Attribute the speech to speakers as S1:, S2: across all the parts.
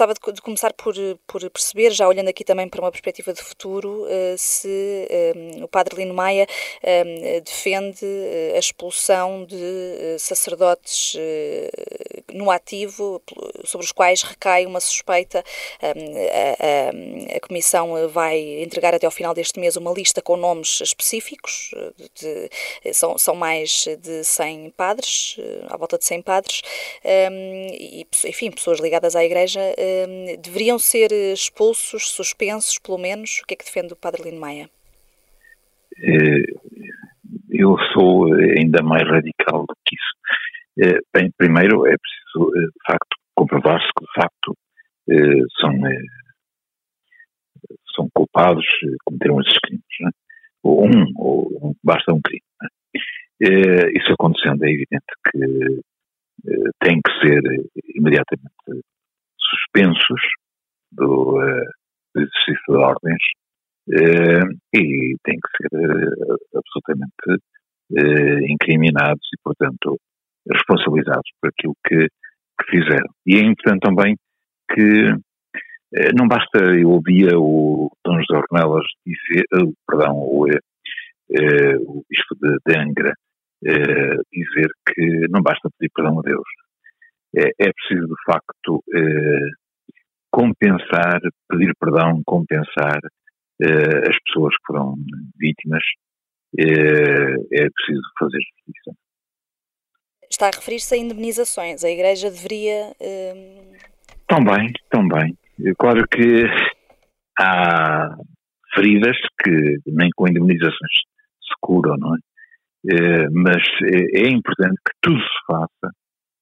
S1: gostava de, de, começar por, por perceber, já olhando aqui também para uma perspectiva de futuro, uh, se um, o padre Lino Maia um, defende a expulsão de sacerdotes no ativo sobre os quais recai uma suspeita. A, a, a, Comissão vai entregar até ao final deste mês uma lista com nomes específicos, de, de, são, são mais de 100 padres, à volta de 100 padres, e, enfim, pessoas ligadas à Igreja, deveriam ser expulsos, suspensos, pelo menos. O que é que defende o Padre Lino Maia?
S2: Eh, eu sou ainda mais radical do que isso. Eh, bem, primeiro é preciso, eh, de facto, comprovar-se que, de facto, são, são culpados, cometeram esses crimes. Né? Ou um, ou basta um crime. Né? Isso acontecendo, é evidente que têm que ser imediatamente suspensos do, do exercício de ordens e têm que ser absolutamente incriminados e, portanto, por aquilo que, que fizeram. E é importante também que eh, não basta, eu ouvia o Dom José Ornelas dizer, uh, perdão, o, uh, o Bispo de, de Angra uh, dizer que não basta pedir perdão a Deus. É, é preciso, de facto, compensar, pedir perdão, compensar as pessoas que foram vítimas. é preciso fazer justiça
S1: está a referir-se a indemnizações. A Igreja deveria.
S2: Hum... Também, também. Claro que há feridas que nem com indemnizações se curam, não é? é mas é, é, importante que tudo se faça,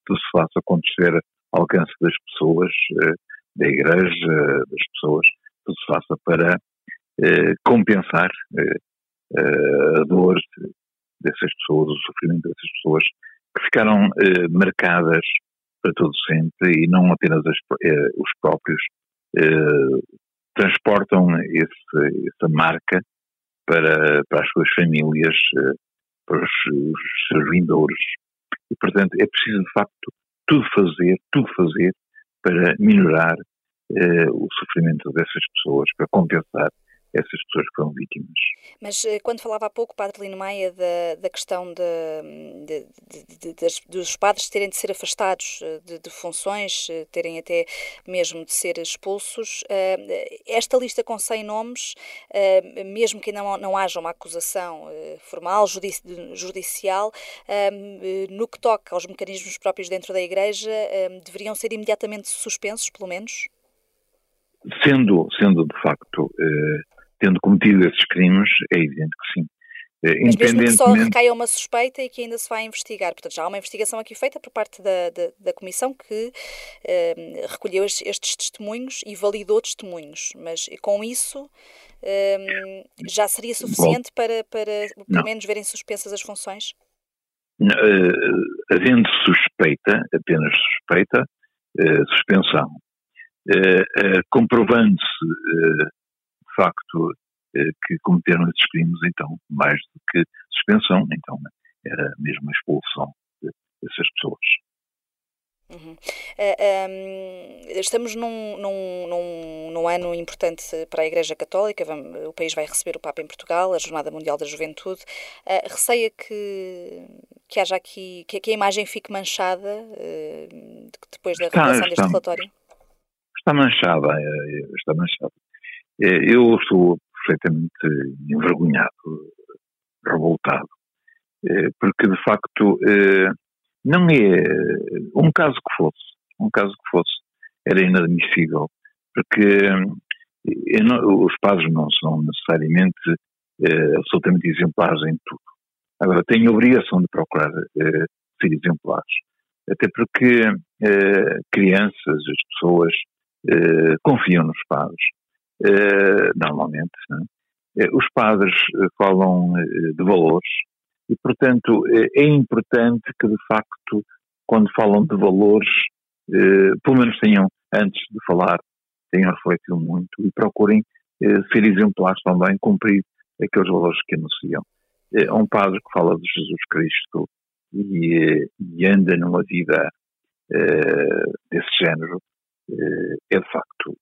S2: tudo se faça estiver ao alcance das pessoas, eh, da Igreja, das pessoas, tudo se faça para eh, compensar eh, a dor dessas pessoas, o sofrimento dessas pessoas que ficaram eh, marcadas para todo sempre e não apenas as, eh, os próprios eh, transportam esse, essa marca para, para as suas famílias, eh, para os, os seus vindouros. E, portanto, é preciso, de facto, tudo fazer, tudo fazer para minorar eh, o sofrimento dessas pessoas, para compensar essas pessoas foram vítimas.
S1: Mas eh, quando falava há pouco, Padre Lino Maia, da, da questão de, de, de, dos padres terem de ser afastados eh, de, funções, eh, terem até mesmo de ser expulsos, esta lista com 100 nomes, mesmo que não, não haja uma acusação formal, judicial, no que toca aos mecanismos próprios dentro da Igreja, deveriam ser imediatamente suspensos, pelo menos?
S2: Sendo, sendo de facto tendo cometido esses crimes, é evidente que sim.
S1: Eh, Mas mesmo que só recaia uma suspeita e que ainda se vai investigar. Portanto, já há uma investigação aqui feita por parte da, da, da Comissão que eh, recolheu estes, estes, testemunhos e validou testemunhos. Mas com isso eh, já seria suficiente Bom, para, para pelo menos verem suspensas as funções?
S2: Não, uh, havendo suspeita, apenas suspeita, uh, suspensão. Uh, comprovando-se facto eh, que cometeram esses crimes, então, mais do que suspensão, então era mesmo a expulsão dessas pessoas.
S1: Uhum. Uh, eh, um, ehm, estamos num, num, num, num, ano importante para a Igreja Católica. Vamos, o país vai receber o Papa em Portugal, a Jornada Mundial da Juventude. Uh, receia que, que haja aqui que, que a imagem fique manchada uh, depois da revelação deste relatório?
S2: Está manchada, está manchada. É, eu estou perfeitamente envergonhado, revoltado, é, porque de facto é, não é um caso que fosse, um caso que fosse, era inadmissível, porque os padres não são necessariamente absolutamente exemplares em tudo. Agora, têm a obrigação de procurar ser exemplares, até porque crianças, as pessoas confiam nos padres normalmente. É? Os padres eh, falam de valores e, portanto, é importante que, de facto, quando falam de valores, pelo menos tenham, antes de falar, tenham refletido muito e procurem ser exemplares também, cumprir aqueles valores que anunciam. É um padre que fala de Jesus Cristo e, e anda numa vida desse género, é de facto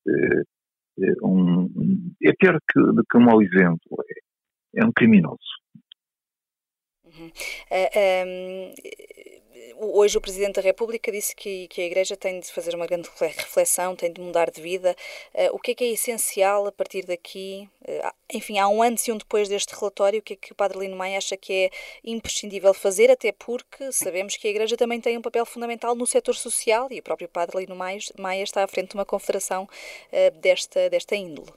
S2: um, é pior que, do que um mau exemplo, é, é um criminoso.
S1: Uhum. Uh, um, hoje o Presidente da República disse que, que, a Igreja tem de fazer uma grande reflexão, tem de mudar de vida. Uh, o que é que é essencial a partir daqui? Uh, enfim, há um antes e um depois deste relatório, o que é que o Padre Lino Maia acha que é imprescindível fazer, até porque sabemos que a Igreja também tem um papel fundamental no setor social e o próprio Padre Lino Maia, está à frente de uma confederação uh, desta, desta índole.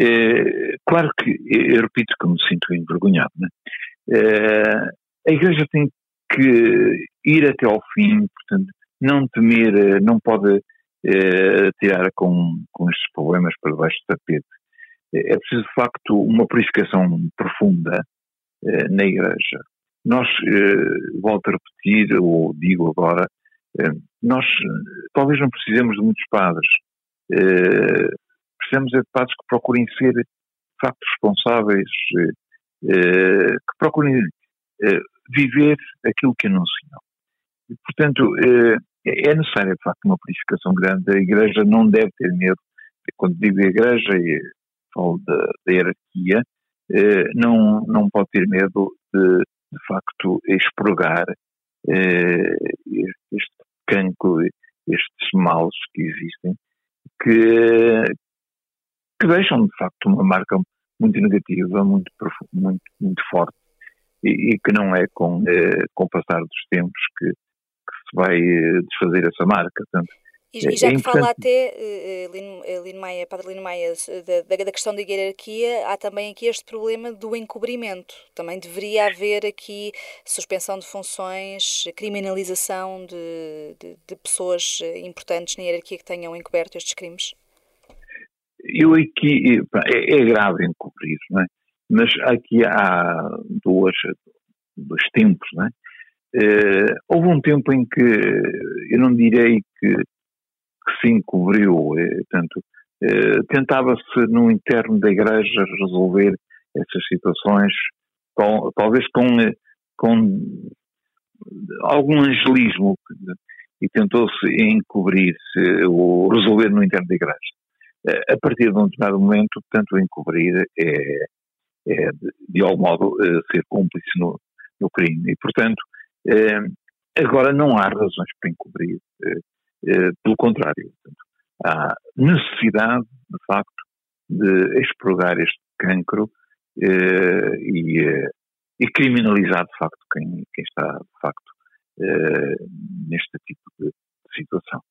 S2: É, claro que, eu repito que me sinto envergonhado, né? é, a Igreja tem que ir até ao fim, portanto, não temer, não pode é, tirar com, com estes problemas para debaixo do tapete. É, preciso, de facto, uma purificação profunda na Igreja. Nós, volto a repetir, ou digo agora, nós talvez não precisemos de muitos padres, precisamos é de padres que procurem ser, de facto, responsáveis, eh, eh, que procurem eh, viver aquilo que anunciam. E, portanto, é necessária, de facto, uma purificação grande. A Igreja não deve ter medo, quando digo Igreja, e falo da, da hierarquia, não, não pode ter medo de, de facto, expurgar este cancro, estes males que existem, que, que deixam de facto uma marca muito negativa, muito, muito, muito forte e, e que não é com, eh, com o passar dos tempos que, que se vai eh, desfazer essa marca. Portanto,
S1: e, e já é que fala até, uh, Lino, Lino Maia, Padre Lino Maia, da, da, questão da hierarquia, há também aqui este problema do encobrimento. Também deveria haver aqui suspensão de funções, criminalização de, de, de pessoas importantes na hierarquia que tenham encoberto estes crimes?
S2: Eu aqui, é, é grave encobrir, não é? mas aqui há dois tempos, não é? Uh, houve um tempo em que eu não direi que, que se encobriu, é, tanto uh, tentava-se no interno da igreja resolver essas situações, com, talvez com, com algum angelismo, e tentou-se encobrir-se ou resolver no interno da igreja a partir de um determinado momento, portanto, encobrir é, é de, de algum modo, eh, ser cúmplice no, no crime. E, portanto, é, agora não há razões para encobrir, é, pelo contrário. Portanto, há necessidade, de facto, de expurgar este cancro e, e, criminalizar, de facto, quem, quem está, de facto, neste tipo de situação.